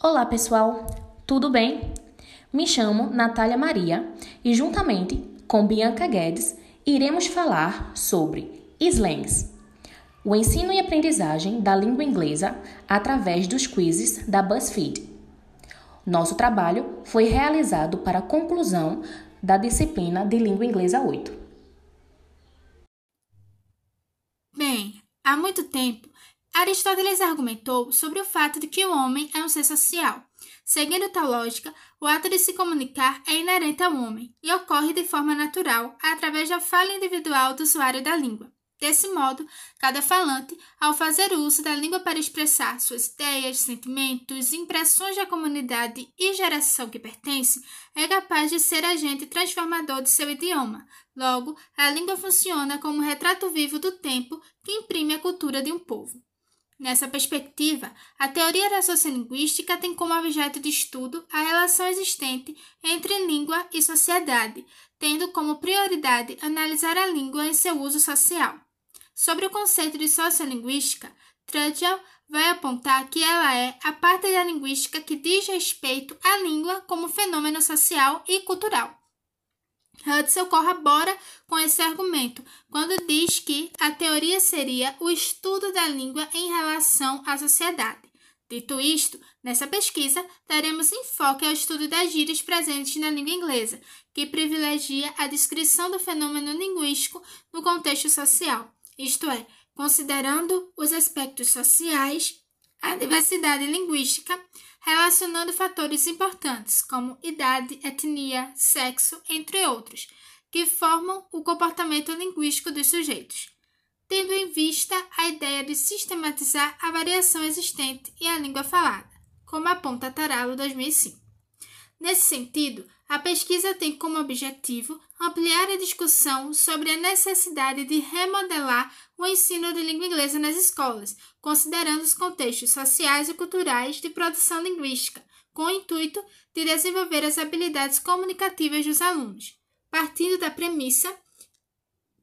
Olá, pessoal. Tudo bem? Me chamo Natália Maria e juntamente com Bianca Guedes iremos falar sobre slangs. O ensino e aprendizagem da língua inglesa através dos quizzes da BuzzFeed. Nosso trabalho foi realizado para a conclusão da disciplina de língua inglesa 8. Bem, há muito tempo, Aristóteles argumentou sobre o fato de que o homem é um ser social. Seguindo tal lógica, o ato de se comunicar é inerente ao homem e ocorre de forma natural através da fala individual do usuário da língua. Desse modo, cada falante, ao fazer uso da língua para expressar suas ideias, sentimentos, impressões da comunidade e geração que pertence, é capaz de ser agente transformador de seu idioma. Logo, a língua funciona como um retrato vivo do tempo que imprime a cultura de um povo. Nessa perspectiva, a teoria da sociolinguística tem como objeto de estudo a relação existente entre língua e sociedade, tendo como prioridade analisar a língua em seu uso social. Sobre o conceito de sociolinguística, Trudgell vai apontar que ela é a parte da linguística que diz respeito à língua como fenômeno social e cultural. Hudson corrobora com esse argumento quando diz que a teoria seria o estudo da língua em relação à sociedade. Dito isto, nessa pesquisa, daremos enfoque ao estudo das gírias presentes na língua inglesa, que privilegia a descrição do fenômeno linguístico no contexto social isto é, considerando os aspectos sociais, a diversidade linguística, relacionando fatores importantes como idade, etnia, sexo, entre outros, que formam o comportamento linguístico dos sujeitos, tendo em vista a ideia de sistematizar a variação existente em a língua falada, como aponta Taralo 2005. Nesse sentido, a pesquisa tem como objetivo ampliar a discussão sobre a necessidade de remodelar o ensino de língua inglesa nas escolas, considerando os contextos sociais e culturais de produção linguística, com o intuito de desenvolver as habilidades comunicativas dos alunos. Partindo da premissa,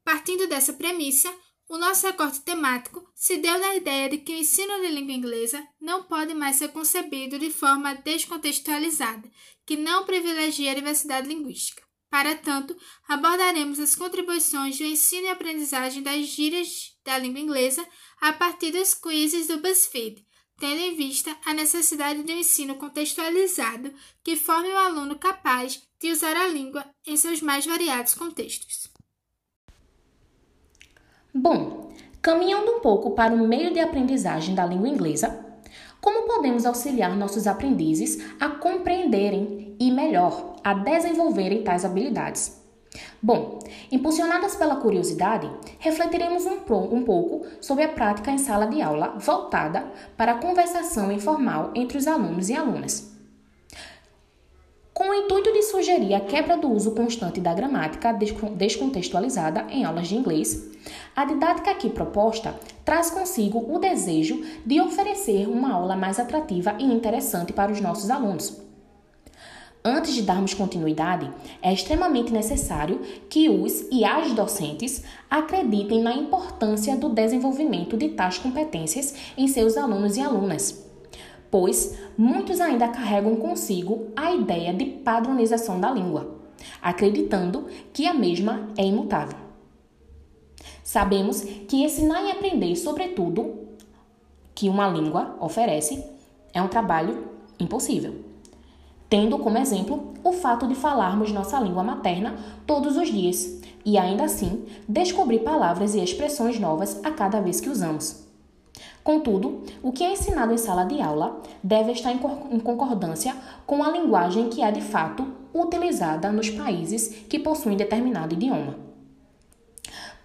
partindo dessa premissa, o nosso recorte temático se deu na ideia de que o ensino de língua inglesa não pode mais ser concebido de forma descontextualizada, que não privilegia a diversidade linguística. Para tanto, abordaremos as contribuições do ensino e aprendizagem das gírias da língua inglesa a partir dos quizzes do BuzzFeed, tendo em vista a necessidade de um ensino contextualizado que forme o aluno capaz de usar a língua em seus mais variados contextos. Bom, caminhando um pouco para o meio de aprendizagem da língua inglesa, como podemos auxiliar nossos aprendizes a compreenderem e, melhor, a desenvolverem tais habilidades? Bom, impulsionadas pela curiosidade, refletiremos um, um, pouco sobre a prática em sala de aula voltada para a conversação informal entre os alunos e alunas. Com o intuito de sugerir a quebra do uso constante da gramática descontextualizada em aulas de inglês, a didática aqui proposta traz consigo o desejo de oferecer uma aula mais atrativa e interessante para os nossos alunos. Antes de darmos continuidade, é extremamente necessário que os e as docentes acreditem na importância do desenvolvimento de tais competências em seus alunos e alunas, pois muitos ainda carregam consigo a ideia de padronização da língua, acreditando que a mesma é imutável. Sabemos que ensinar e aprender, sobretudo, que uma língua oferece, é um trabalho impossível. Tendo como exemplo o fato de falarmos nossa língua materna todos os dias e ainda assim descobrir palavras e expressões novas a cada vez que usamos. Contudo, o que é ensinado em sala de aula deve estar em concordância com a linguagem que é de fato utilizada nos países que possuem determinado idioma.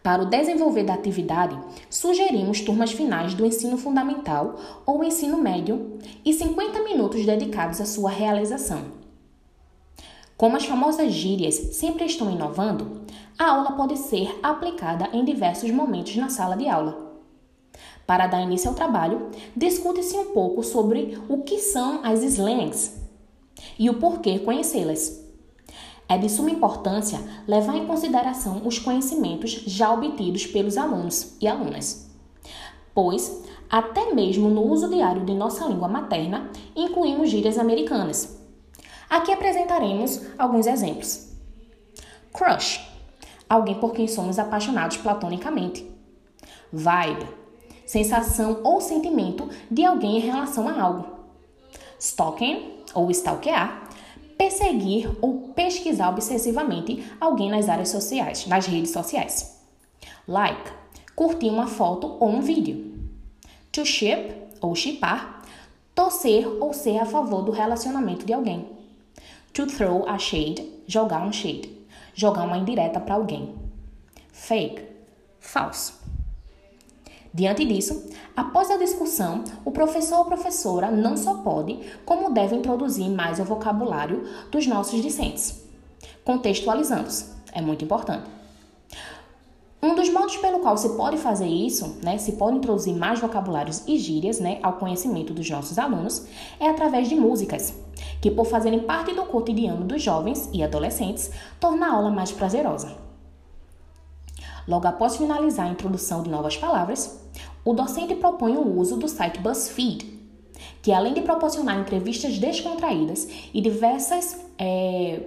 Para o desenvolver da atividade, sugerimos turmas finais do ensino fundamental ou ensino médio e 50 minutos dedicados à sua realização. Como as famosas gírias sempre estão inovando, a aula pode ser aplicada em diversos momentos na sala de aula. Para dar início ao trabalho, discute-se um pouco sobre o que são as slangs e o porquê conhecê-las. É de suma importância levar em consideração os conhecimentos já obtidos pelos alunos e alunas, pois Até mesmo no uso diário de nossa língua materna, incluímos gírias americanas. Aqui apresentaremos alguns exemplos. Crush alguém por quem somos apaixonados platonicamente. Vibe sensação ou sentimento de alguém em relação a algo. Stalking ou stalkear perseguir ou pesquisar obsessivamente alguém nas áreas sociais, nas redes sociais. Like curtir uma foto ou um vídeo. To ship ou chipar torcer ou ser a favor do relacionamento de alguém. To throw a shade, jogar um shade, jogar uma indireta para alguém. Fake, falso. Diante disso, após a discussão, o professor ou professora não só pode, como deve introduzir mais o vocabulário dos nossos discentes, contextualizando-os. É muito importante. Um dos modos pelo qual se pode fazer isso, né, se pode introduzir mais vocabulários e gírias né, ao conhecimento dos nossos alunos, é através de músicas, que por fazerem parte do cotidiano dos jovens e adolescentes, torna a aula mais prazerosa. Logo após finalizar a introdução de novas palavras, o docente propõe o uso do site BuzzFeed, que além de proporcionar entrevistas descontraídas e diversas é,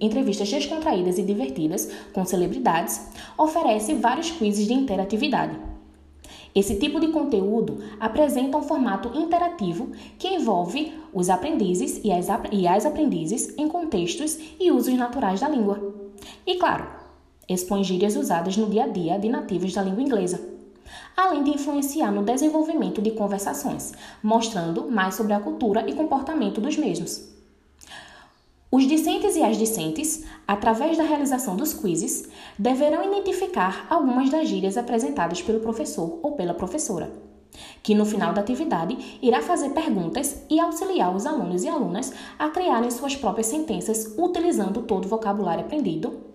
entrevistas descontraídas e divertidas com celebridades, oferece vários quizzes de interatividade. Esse tipo de conteúdo apresenta um formato interativo que envolve os aprendizes e as, e as aprendizes em contextos e usos naturais da língua. E claro, expõe gírias usadas no dia a dia de nativos da língua inglesa, além de influenciar no desenvolvimento de conversações, mostrando mais sobre a cultura e comportamento dos mesmos. Os discentes e as discentes, através da realização dos quizzes, deverão identificar algumas das gírias apresentadas pelo professor ou pela professora, que no final da atividade irá fazer perguntas e auxiliar os alunos e alunas a criarem suas próprias sentenças utilizando todo o vocabulário aprendido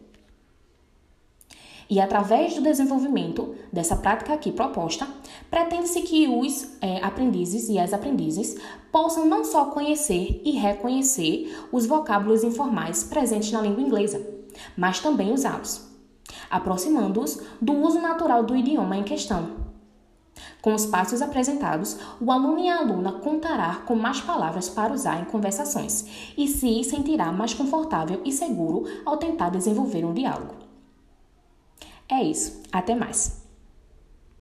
e através do desenvolvimento dessa prática aqui proposta, pretende-se que os é, aprendizes e as aprendizes possam não só conhecer e reconhecer os vocábulos informais presentes na língua inglesa, mas também usá-los, aproximando-os do uso natural do idioma em questão. Com os passos apresentados, o aluno e a aluna contará com mais palavras para usar em conversações e se sentirá mais confortável e seguro ao tentar desenvolver um diálogo. É isso. Até mais.